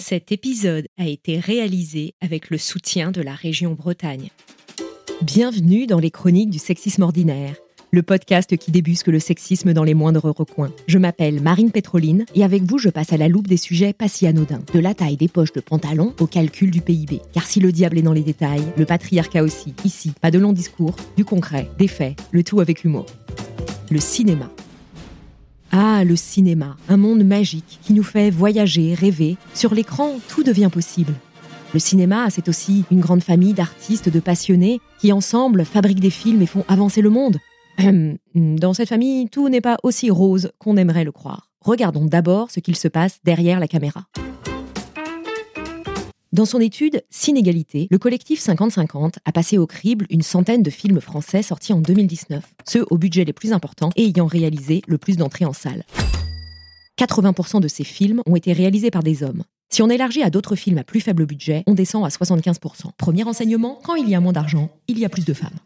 Cet épisode a été réalisé avec le soutien de la région Bretagne. Bienvenue dans les chroniques du sexisme ordinaire, le podcast qui débusque le sexisme dans les moindres recoins. Je m'appelle Marine Pétroline et avec vous, je passe à la loupe des sujets pas si anodins, de la taille des poches de pantalon au calcul du PIB. Car si le diable est dans les détails, le patriarcat aussi. Ici, pas de longs discours, du concret, des faits, le tout avec humour. Le cinéma. Ah, le cinéma, un monde magique qui nous fait voyager, rêver. Sur l'écran, tout devient possible. Le cinéma, c'est aussi une grande famille d'artistes, de passionnés qui ensemble fabriquent des films et font avancer le monde. Dans cette famille, tout n'est pas aussi rose qu'on aimerait le croire. Regardons d'abord ce qu'il se passe derrière la caméra. Dans son étude Cinégalité, le collectif 50-50 a passé au crible une centaine de films français sortis en 2019, ceux au budget les plus importants et ayant réalisé le plus d'entrées en salle. 80% de ces films ont été réalisés par des hommes. Si on élargit à d'autres films à plus faible budget, on descend à 75%. Premier enseignement, quand il y a moins d'argent, il y a plus de femmes.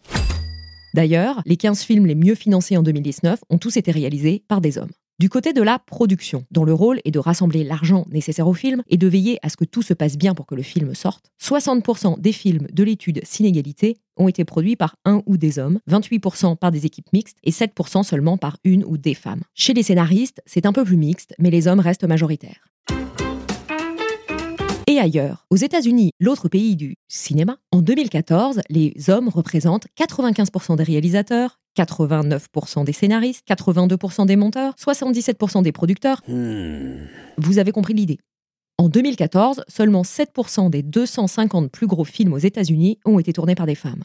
D'ailleurs, les 15 films les mieux financés en 2019 ont tous été réalisés par des hommes. Du côté de la production, dont le rôle est de rassembler l'argent nécessaire au film et de veiller à ce que tout se passe bien pour que le film sorte, 60% des films de l'étude Cinégalité ont été produits par un ou des hommes, 28% par des équipes mixtes et 7% seulement par une ou des femmes. Chez les scénaristes, c'est un peu plus mixte, mais les hommes restent majoritaires. Et ailleurs, aux États-Unis, l'autre pays du cinéma, en 2014, les hommes représentent 95% des réalisateurs, 89% des scénaristes, 82% des monteurs, 77% des producteurs. Vous avez compris l'idée. En 2014, seulement 7% des 250 plus gros films aux États-Unis ont été tournés par des femmes.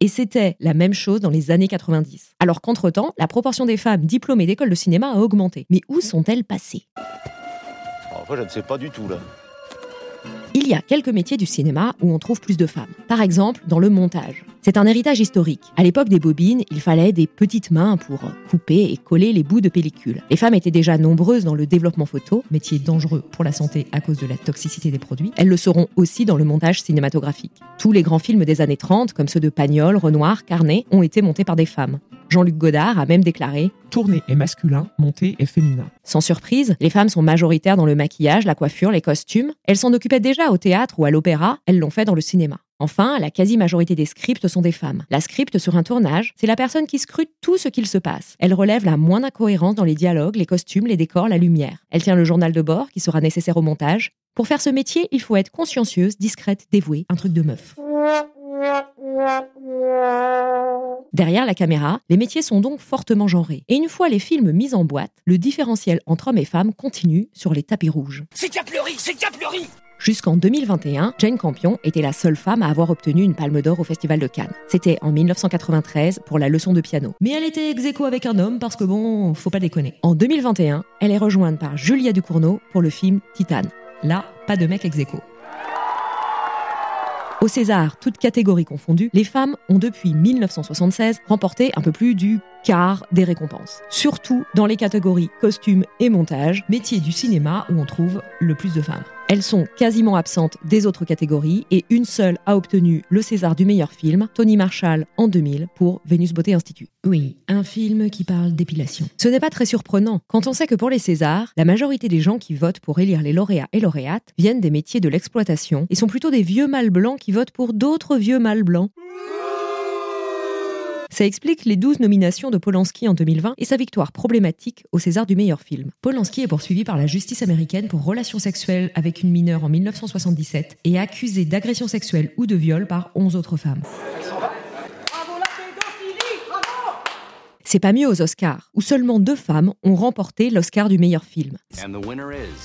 Et c'était la même chose dans les années 90. Alors qu'entre-temps, la proportion des femmes diplômées d'école de cinéma a augmenté. Mais où sont-elles passées? Enfin, je ne sais pas du tout là. Y a quelques métiers du cinéma où on trouve plus de femmes. Par exemple, dans le montage. C'est un héritage historique. À l'époque des bobines, il fallait des petites mains pour couper et coller les bouts de pellicule. Les femmes étaient déjà nombreuses dans le développement photo, métier dangereux pour la santé à cause de la toxicité des produits. Elles le seront aussi dans le montage cinématographique. Tous les grands films des années 30, comme ceux de Pagnol, Renoir, Carnet, ont été montés par des femmes. Jean-Luc Godard a même déclaré Tourné est masculin, monté est féminin. Sans surprise, les femmes sont majoritaires dans le maquillage, la coiffure, les costumes. Elles s'en occupaient déjà au théâtre ou à l'opéra, elles l'ont fait dans le cinéma. Enfin, la quasi-majorité des scripts sont des femmes. La script sur un tournage, c'est la personne qui scrute tout ce qu'il se passe. Elle relève la moindre incohérence dans les dialogues, les costumes, les décors, la lumière. Elle tient le journal de bord qui sera nécessaire au montage. Pour faire ce métier, il faut être consciencieuse, discrète, dévouée, un truc de meuf. Derrière la caméra, les métiers sont donc fortement genrés. Et une fois les films mis en boîte, le différentiel entre hommes et femmes continue sur les tapis rouges. C'est qui a pleuré C'est qui a pleuré Jusqu'en 2021, Jane Campion était la seule femme à avoir obtenu une palme d'or au Festival de Cannes. C'était en 1993 pour la leçon de piano. Mais elle était ex aequo avec un homme parce que bon, faut pas déconner. En 2021, elle est rejointe par Julia Ducournau pour le film Titane. Là, pas de mec ex aequo. Au César, toutes catégories confondues, les femmes ont depuis 1976 remporté un peu plus du quart des récompenses. Surtout dans les catégories costumes et montage, métier du cinéma où on trouve le plus de femmes. Elles sont quasiment absentes des autres catégories et une seule a obtenu le César du meilleur film, Tony Marshall en 2000 pour Vénus Beauté Institute. Oui, un film qui parle d'épilation. Ce n'est pas très surprenant quand on sait que pour les Césars, la majorité des gens qui votent pour élire les lauréats et lauréates viennent des métiers de l'exploitation et sont plutôt des vieux mâles blancs qui votent pour d'autres vieux mâles blancs. Ça explique les 12 nominations de Polanski en 2020 et sa victoire problématique au César du meilleur film. Polanski est poursuivi par la justice américaine pour relations sexuelles avec une mineure en 1977 et accusé d'agression sexuelle ou de viol par 11 autres femmes. C'est pas mieux aux Oscars, où seulement deux femmes ont remporté l'Oscar du meilleur film.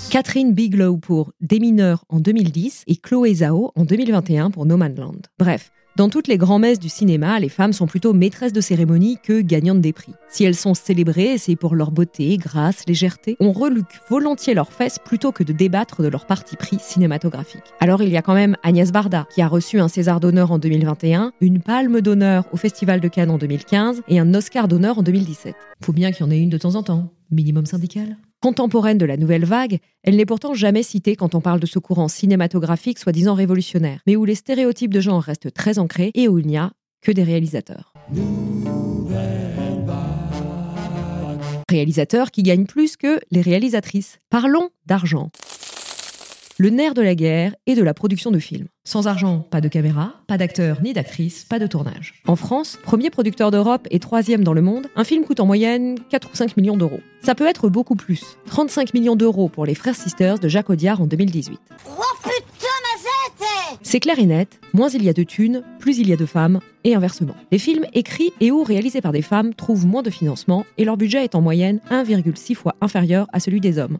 Catherine Bigelow pour Des mineurs en 2010 et Chloé Zhao en 2021 pour No Man's Land. Bref, Dans toutes les grands-messes du cinéma, les femmes sont plutôt maîtresses de cérémonie que gagnantes des prix. Si elles sont célébrées, c'est pour leur beauté, grâce, légèreté. On reluque volontiers leurs fesses plutôt que de débattre de leur parti pris cinématographique. Alors il y a quand même Agnès Varda, qui a reçu un César d'honneur en 2021, une Palme d'honneur au Festival de Cannes en 2015 et un Oscar d'honneur en 2017. Faut bien qu'il y en ait une de temps en temps, minimum syndical. Contemporaine de la nouvelle vague, elle n'est pourtant jamais citée quand on parle de ce courant cinématographique soi-disant révolutionnaire, mais où les stéréotypes de genre restent très ancrés et où il n'y a que des réalisateurs. Réalisateurs qui gagnent plus que les réalisatrices. Parlons d'argent le nerf de la guerre et de la production de films. Sans argent, pas de caméra, pas d'acteurs ni d'actrices, pas de tournage. En France, premier producteur d'Europe et troisième dans le monde, un film coûte en moyenne 4 ou 5 millions d'euros. Ça peut être beaucoup plus. 35 millions d'euros pour Les Frères Sisters de Jacques Audiard en 2018. Oh putain, ma C'est clair et net, moins il y a de thunes, plus il y a de femmes, et inversement. Les films écrits et ou réalisés par des femmes trouvent moins de financement et leur budget est en moyenne 1,6 fois inférieur à celui des hommes.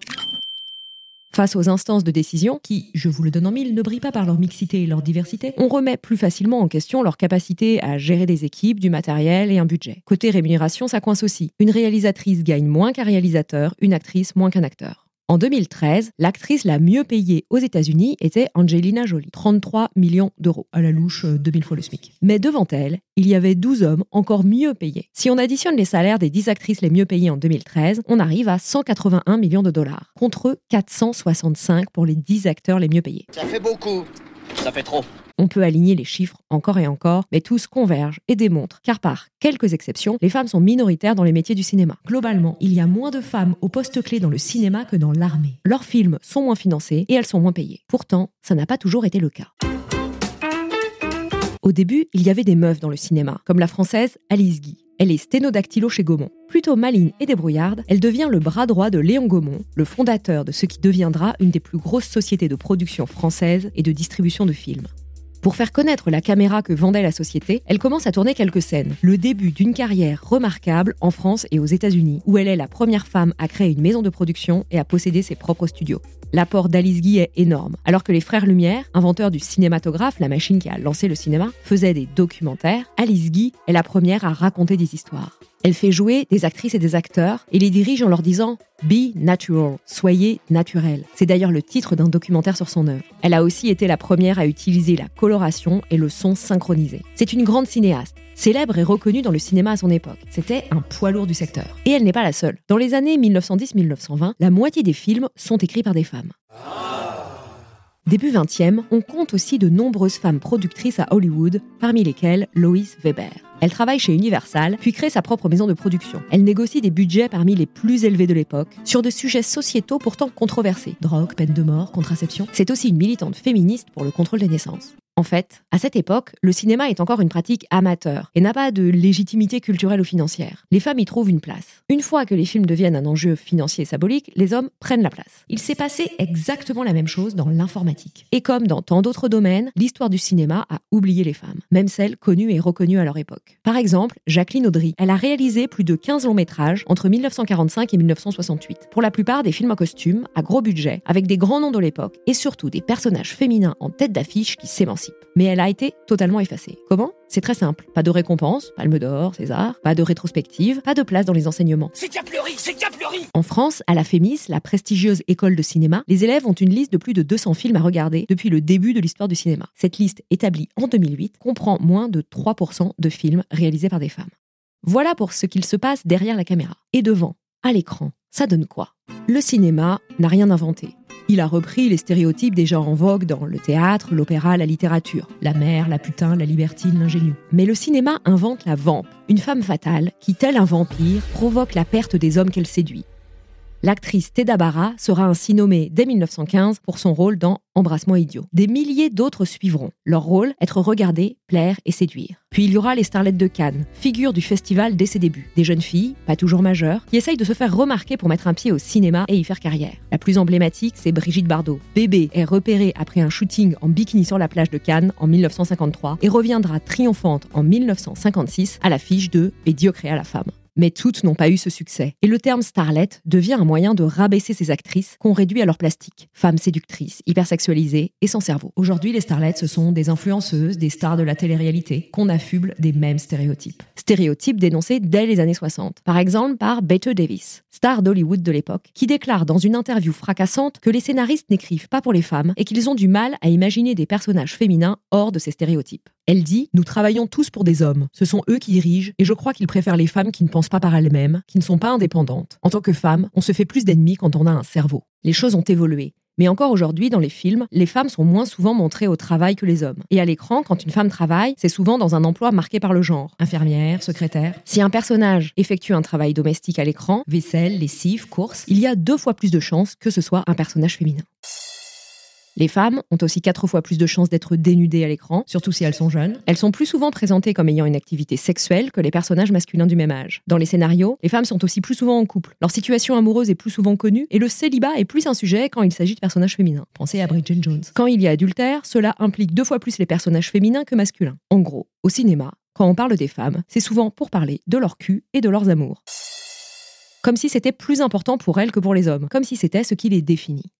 Face aux instances de décision, qui, je vous le donne en mille, ne brillent pas par leur mixité et leur diversité, on remet plus facilement en question leur capacité à gérer des équipes, du matériel et un budget. Côté rémunération, ça coince aussi. Une réalisatrice gagne moins qu'un réalisateur, une actrice moins qu'un acteur. En 2013, l'actrice la mieux payée aux États-Unis était Angelina Jolie, 33 millions d'euros, à la louche 2000 euh, fois le SMIC. Mais devant elle, il y avait 12 hommes encore mieux payés. Si on additionne les salaires des 10 actrices les mieux payées en 2013, on arrive à 181 millions de dollars, contre 465 pour les 10 acteurs les mieux payés. Ça fait beaucoup. Ça fait trop. On peut aligner les chiffres encore et encore, mais tous convergent et démontrent car par quelques exceptions, les femmes sont minoritaires dans les métiers du cinéma. Globalement, il y a moins de femmes au poste clé dans le cinéma que dans l'armée. Leurs films sont moins financés et elles sont moins payées. Pourtant, ça n'a pas toujours été le cas. Au début, il y avait des meufs dans le cinéma, comme la française Alice Guy. Elle est sténodactylo chez Gaumont. Plutôt maligne et débrouillarde, elle devient le bras droit de Léon Gaumont, le fondateur de ce qui deviendra une des plus grosses sociétés de production française et de distribution de films. Pour faire connaître la caméra que vendait la société, elle commence à tourner quelques scènes. Le début d'une carrière remarquable en France et aux États-Unis, où elle est la première femme à créer une maison de production et à posséder ses propres studios. L'apport d'Alice Guy est énorme. Alors que les frères Lumière, inventeurs du cinématographe, la machine qui a lancé le cinéma, faisaient des documentaires, Alice Guy est la première à raconter des histoires. Elle fait jouer des actrices et des acteurs et les dirige en leur disant Be natural, soyez naturel. C'est d'ailleurs le titre d'un documentaire sur son œuvre. Elle a aussi été la première à utiliser la coloration et le son synchronisé. C'est une grande cinéaste, célèbre et reconnue dans le cinéma à son époque. C'était un poids lourd du secteur. Et elle n'est pas la seule. Dans les années 1910-1920, la moitié des films sont écrits par des femmes. Début 20e, on compte aussi de nombreuses femmes productrices à Hollywood, parmi lesquelles Lois Weber. Elle travaille chez Universal, puis crée sa propre maison de production. Elle négocie des budgets parmi les plus élevés de l'époque, sur des sujets sociétaux pourtant controversés. Drogue, peine de mort, contraception. C'est aussi une militante féministe pour le contrôle des naissances. En fait, à cette époque, le cinéma est encore une pratique amateur et n'a pas de légitimité culturelle ou financière. Les femmes y trouvent une place. Une fois que les films deviennent un enjeu financier et symbolique, les hommes prennent la place. Il s'est passé exactement la même chose dans l'informatique. Et comme dans tant d'autres domaines, l'histoire du cinéma a oublié les femmes, même celles connues et reconnues à leur époque. Par exemple, Jacqueline Audry, elle a réalisé plus de 15 longs métrages entre 1945 et 1968. Pour la plupart des films en costume, à gros budget, avec des grands noms de l'époque et surtout des personnages féminins en tête d'affiche qui s'émancipent mais elle a été totalement effacée. Comment? C'est très simple. Pas de récompense, palme d'or, César, pas de rétrospective, pas de place dans les enseignements. C'est Capleuri, c'est Capleuri En France, à la FEMIS, la prestigieuse école de cinéma, les élèves ont une liste de plus de 200 films à regarder depuis le début de l'histoire du cinéma. Cette liste, établie en 2008, comprend moins de 3% de films réalisés par des femmes. Voilà pour ce qu'il se passe derrière la caméra. Et devant, à l'écran, ça donne quoi? Le cinéma n'a rien inventé. Il a repris les stéréotypes déjà en vogue dans le théâtre, l'opéra, la littérature. La mère, la putain, la libertine, l'ingénue. Mais le cinéma invente la vampe, une femme fatale qui, tel un vampire, provoque la perte des hommes qu'elle séduit. L'actrice Teda Barra sera ainsi nommée dès 1915 pour son rôle dans Embrassement idiot. Des milliers d'autres suivront. Leur rôle, être regardé, plaire et séduire. Puis il y aura les starlettes de Cannes, figure du festival dès ses débuts. Des jeunes filles, pas toujours majeures, qui essayent de se faire remarquer pour mettre un pied au cinéma et y faire carrière. La plus emblématique, c'est Brigitte Bardot. Bébé est repérée après un shooting en bikini sur la plage de Cannes en 1953 et reviendra triomphante en 1956 à l'affiche de Et Dieu créa la femme. Mais toutes n'ont pas eu ce succès. Et le terme starlet devient un moyen de rabaisser ces actrices qu'on réduit à leur plastique. Femmes séductrices, hypersexualisées et sans cerveau. Aujourd'hui, les starlets, ce sont des influenceuses, des stars de la télé-réalité, qu'on affuble des mêmes stéréotypes. Stéréotypes dénoncés dès les années 60. Par exemple par Bette Davis, star d'Hollywood de l'époque, qui déclare dans une interview fracassante que les scénaristes n'écrivent pas pour les femmes et qu'ils ont du mal à imaginer des personnages féminins hors de ces stéréotypes. Elle dit Nous travaillons tous pour des hommes. Ce sont eux qui dirigent, et je crois qu'ils préfèrent les femmes qui ne pensent pas par elles-mêmes, qui ne sont pas indépendantes. En tant que femme, on se fait plus d'ennemis quand on a un cerveau. Les choses ont évolué. Mais encore aujourd'hui, dans les films, les femmes sont moins souvent montrées au travail que les hommes. Et à l'écran, quand une femme travaille, c'est souvent dans un emploi marqué par le genre. Infirmière, secrétaire. Si un personnage effectue un travail domestique à l'écran, vaisselle, lessive, course, il y a deux fois plus de chances que ce soit un personnage féminin. Les femmes ont aussi quatre fois plus de chances d'être dénudées à l'écran, surtout si elles sont jeunes. Elles sont plus souvent présentées comme ayant une activité sexuelle que les personnages masculins du même âge. Dans les scénarios, les femmes sont aussi plus souvent en couple. Leur situation amoureuse est plus souvent connue et le célibat est plus un sujet quand il s'agit de personnages féminins. Pensez à Bridget Jones. Quand il y a adultère, cela implique deux fois plus les personnages féminins que masculins. En gros, au cinéma, quand on parle des femmes, c'est souvent pour parler de leur cul et de leurs amours. Comme si c'était plus important pour elles que pour les hommes, comme si c'était ce qui les définit.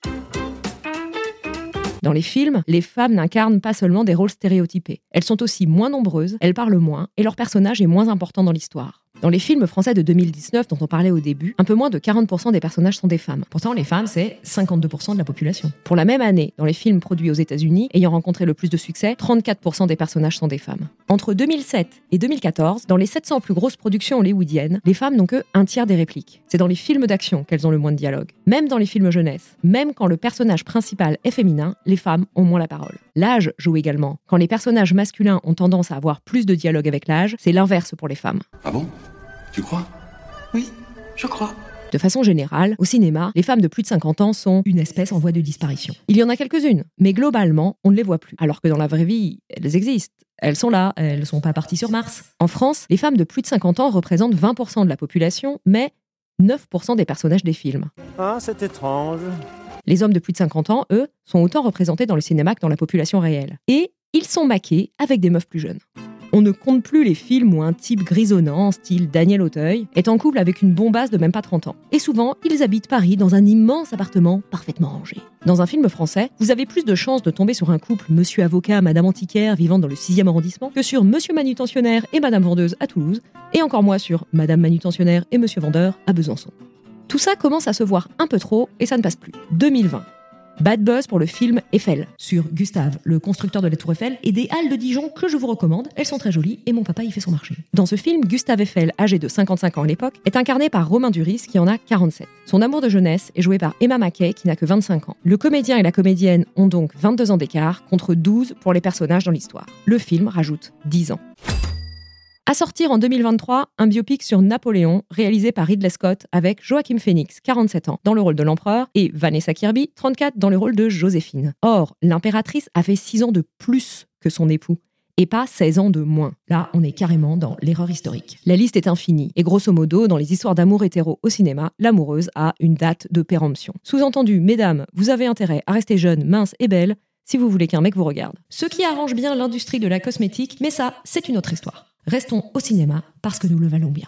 Dans les films, les femmes n'incarnent pas seulement des rôles stéréotypés. Elles sont aussi moins nombreuses, elles parlent moins, et leur personnage est moins important dans l'histoire. Dans les films français de 2019 dont on parlait au début, un peu moins de 40% des personnages sont des femmes. Pourtant, les femmes, c'est 52% de la population. Pour la même année, dans les films produits aux États-Unis, ayant rencontré le plus de succès, 34% des personnages sont des femmes. Entre 2007 et 2014, dans les 700 plus grosses productions hollywoodiennes, les femmes n'ont que un tiers des répliques. C'est dans les films d'action qu'elles ont le moins de dialogue. Même dans les films jeunesse, même quand le personnage principal est féminin, les femmes ont moins la parole. L'âge joue également. Quand les personnages masculins ont tendance à avoir plus de dialogue avec l'âge, c'est l'inverse pour les femmes. Ah bon? Tu crois? Oui, je crois. De façon générale, au cinéma, les femmes de plus de 50 ans sont une espèce en voie de disparition. Il y en a quelques-unes, mais globalement, on ne les voit plus. Alors que dans la vraie vie, elles existent. Elles sont là, elles ne sont pas parties sur Mars. En France, les femmes de plus de 50 ans représentent 20% de la population, mais 9% des personnages des films. Ah, c'est étrange. Les hommes de plus de 50 ans, eux, sont autant représentés dans le cinéma que dans la population réelle. Et ils sont maqués avec des meufs plus jeunes. On ne compte plus les films où un type grisonnant, style Daniel Auteuil, est en couple avec une bombasse de même pas 30 ans. Et souvent, ils habitent Paris dans un immense appartement parfaitement rangé. Dans un film français, vous avez plus de chances de tomber sur un couple monsieur avocat, madame antiquaire vivant dans le 6e arrondissement que sur monsieur manutentionnaire et madame vendeuse à Toulouse, et encore moins sur madame manutentionnaire et monsieur vendeur à Besançon. Tout ça commence à se voir un peu trop et ça ne passe plus. 2020. Bad buzz pour le film Eiffel, sur Gustave, le constructeur de la Tour Eiffel, et des halles de Dijon que je vous recommande. Elles sont très jolies et mon papa y fait son marché. Dans ce film, Gustave Eiffel, âgé de 55 ans à l'époque, est incarné par Romain Duris qui en a 47. Son amour de jeunesse est joué par Emma Mackey qui n'a que 25 ans. Le comédien et la comédienne ont donc 22 ans d'écart contre 12 pour les personnages dans l'histoire. Le film rajoute 10 ans. À sortir en 2023, un biopic sur Napoléon, réalisé par Ridley Scott avec Joachim Phoenix, 47 ans, dans le rôle de l'empereur, et Vanessa Kirby, 34, dans le rôle de Joséphine. Or, l'impératrice a fait 6 ans de plus que son époux. Et pas 16 ans de moins. Là, on est carrément dans l'erreur historique. La liste est infinie. Et grosso modo, dans les histoires d'amour hétéro au cinéma, l'amoureuse a une date de péremption. Sous-entendu, mesdames, vous avez intérêt à rester jeune, mince et belle si vous voulez qu'un mec vous regarde. Ce qui arrange bien l'industrie de la cosmétique, mais ça, c'est une autre histoire. Restons au cinéma parce que nous le valons bien.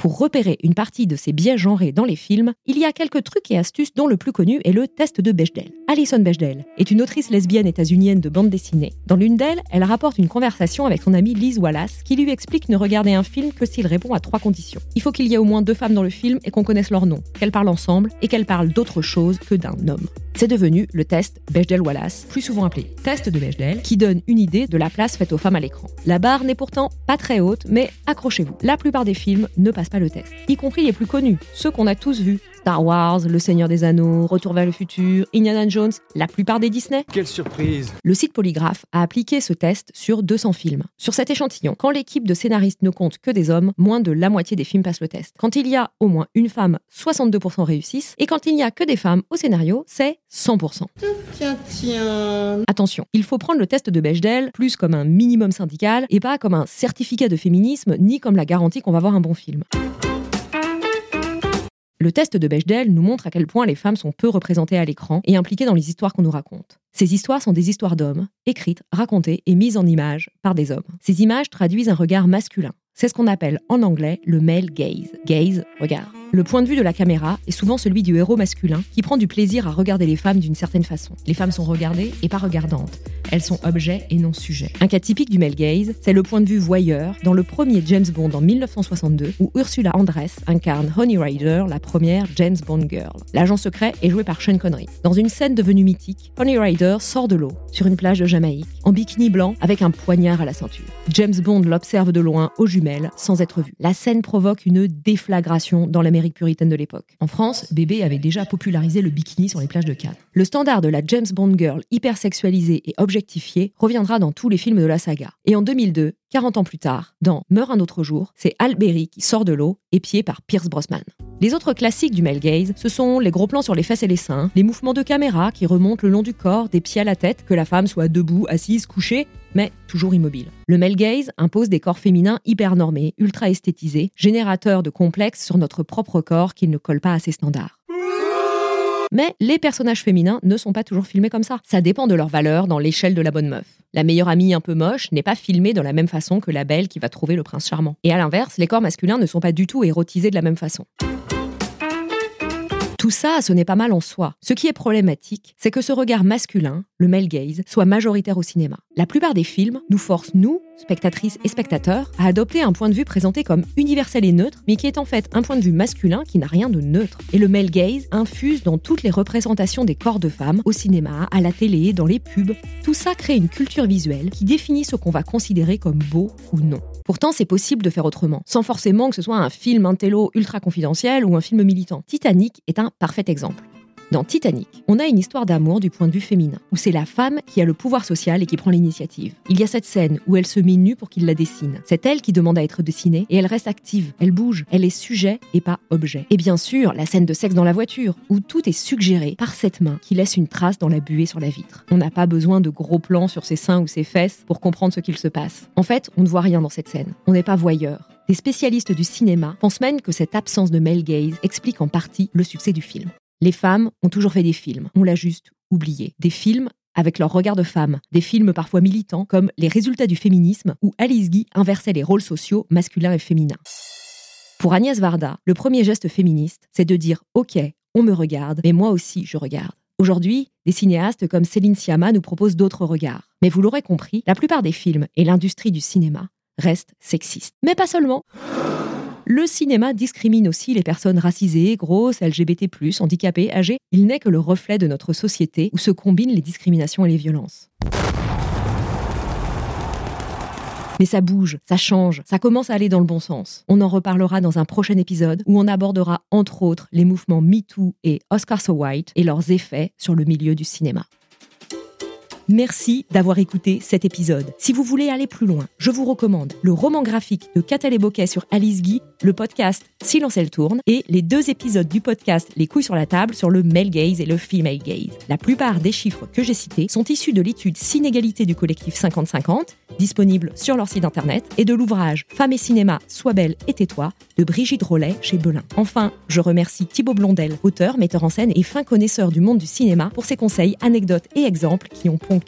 Pour repérer une partie de ces biais genrés dans les films, il y a quelques trucs et astuces dont le plus connu est le test de Bechdel. Alison Bechdel est une autrice lesbienne états-unienne de bande dessinée. Dans l'une d'elles, elle rapporte une conversation avec son amie Liz Wallace qui lui explique ne regarder un film que s'il répond à trois conditions. Il faut qu'il y ait au moins deux femmes dans le film et qu'on connaisse leur nom, qu'elles parlent ensemble et qu'elles parlent d'autre chose que d'un homme. C'est devenu le test Bechdel-Wallace, plus souvent appelé test de Bechdel, qui donne une idée de la place faite aux femmes à l'écran. La barre n'est pourtant pas très haute, mais accrochez-vous. La plupart des films ne passent pas le test, y compris les plus connus, ceux qu'on a tous vus. Star Wars, Le Seigneur des Anneaux, Retour vers le futur, Indiana Jones, la plupart des Disney. Quelle surprise Le site Polygraph a appliqué ce test sur 200 films. Sur cet échantillon, quand l'équipe de scénaristes ne compte que des hommes, moins de la moitié des films passent le test. Quand il y a au moins une femme, 62% réussissent. Et quand il n'y a que des femmes au scénario, c'est 100%. Tiens, tiens. Attention, il faut prendre le test de Bechdel plus comme un minimum syndical et pas comme un certificat de féminisme ni comme la garantie qu'on va voir un bon film. Le test de Bechdel nous montre à quel point les femmes sont peu représentées à l'écran et impliquées dans les histoires qu'on nous raconte. Ces histoires sont des histoires d'hommes, écrites, racontées et mises en images par des hommes. Ces images traduisent un regard masculin. C'est ce qu'on appelle en anglais le male gaze. Gaze, regard. Le point de vue de la caméra est souvent celui du héros masculin qui prend du plaisir à regarder les femmes d'une certaine façon. Les femmes sont regardées et pas regardantes. Elles sont objets et non sujets. Un cas typique du male gaze, c'est le point de vue voyeur dans le premier James Bond en 1962 où Ursula Andress incarne Honey Rider, la première James Bond girl. L'agent secret est joué par Sean Connery. Dans une scène devenue mythique, Honey Rider sort de l'eau sur une plage de Jamaïque en bikini blanc avec un poignard à la ceinture. James Bond l'observe de loin aux jumelles sans être vu. La scène provoque une déflagration dans l'Amérique puritaine de l'époque. En France, Bébé avait déjà popularisé le bikini sur les plages de Cannes. Le standard de la James Bond girl hypersexualisée et objectifiée reviendra dans tous les films de la saga. Et en 2002, 40 ans plus tard, dans Meurt un autre jour, c'est Alberi qui sort de l'eau, épié par Pierce Brosnan. Les autres classiques du male gaze, ce sont les gros plans sur les fesses et les seins, les mouvements de caméra qui remontent le long du corps, des pieds à la tête, que la femme soit debout, assise, couchée, mais toujours immobile. Le male gaze impose des corps féminins hyper normés, ultra esthétisés, générateurs de complexes sur notre propre corps qui ne collent pas à ces standards. Mais les personnages féminins ne sont pas toujours filmés comme ça. Ça dépend de leur valeur dans l'échelle de la bonne meuf. La meilleure amie un peu moche n'est pas filmée de la même façon que la belle qui va trouver le prince charmant. Et à l'inverse, les corps masculins ne sont pas du tout érotisés de la même façon. Tout ça, ce n'est pas mal en soi. Ce qui est problématique, c'est que ce regard masculin, le male gaze, soit majoritaire au cinéma. La plupart des films nous forcent, nous, spectatrices et spectateurs, à adopter un point de vue présenté comme universel et neutre, mais qui est en fait un point de vue masculin qui n'a rien de neutre. Et le male gaze infuse dans toutes les représentations des corps de femmes, au cinéma, à la télé, dans les pubs. Tout ça crée une culture visuelle qui définit ce qu'on va considérer comme beau ou non. Pourtant, c'est possible de faire autrement, sans forcément que ce soit un film intello ultra confidentiel ou un film militant. Titanic est un parfait exemple. Dans Titanic, on a une histoire d'amour du point de vue féminin, où c'est la femme qui a le pouvoir social et qui prend l'initiative. Il y a cette scène où elle se met nue pour qu'il la dessine. C'est elle qui demande à être dessinée et elle reste active, elle bouge, elle est sujet et pas objet. Et bien sûr, la scène de sexe dans la voiture, où tout est suggéré par cette main qui laisse une trace dans la buée sur la vitre. On n'a pas besoin de gros plans sur ses seins ou ses fesses pour comprendre ce qu'il se passe. En fait, on ne voit rien dans cette scène. On n'est pas voyeur. Les spécialistes du cinéma pensent même que cette absence de male gaze explique en partie le succès du film. Les femmes ont toujours fait des films, on l'a juste oublié. Des films avec leur regard de femme, des films parfois militants comme Les résultats du féminisme où Alice Guy inversait les rôles sociaux masculins et féminins. Pour Agnès Varda, le premier geste féministe, c'est de dire OK, on me regarde, mais moi aussi je regarde. Aujourd'hui, des cinéastes comme Céline Sciamma nous proposent d'autres regards. Mais vous l'aurez compris, la plupart des films et l'industrie du cinéma restent sexistes. Mais pas seulement le cinéma discrimine aussi les personnes racisées, grosses, LGBT+, handicapées, âgées. Il n'est que le reflet de notre société où se combinent les discriminations et les violences. Mais ça bouge, ça change, ça commence à aller dans le bon sens. On en reparlera dans un prochain épisode où on abordera entre autres les mouvements MeToo et Oscar So White et leurs effets sur le milieu du cinéma. Merci d'avoir écouté cet épisode. Si vous voulez aller plus loin, je vous recommande le roman graphique de Catel et Boquet sur Alice Guy, le podcast Silence elle tourne et les deux épisodes du podcast Les couilles sur la table sur le male gaze et le female gaze. La plupart des chiffres que j'ai cités sont issus de l'étude Synégalité du collectif 50-50, disponible sur leur site internet, et de l'ouvrage Femmes et cinéma, sois belle et tais-toi de Brigitte Rollet chez Belin. Enfin, je remercie Thibaut Blondel, auteur, metteur en scène et fin connaisseur du monde du cinéma pour ses conseils, anecdotes et exemples qui ont ponctué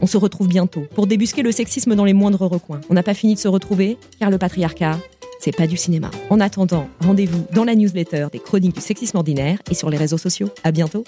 On se retrouve bientôt pour débusquer le sexisme dans les moindres recoins. On n'a pas fini de se retrouver car le patriarcat, c'est pas du cinéma. En attendant, rendez-vous dans la newsletter des chroniques du sexisme ordinaire et sur les réseaux sociaux. À bientôt.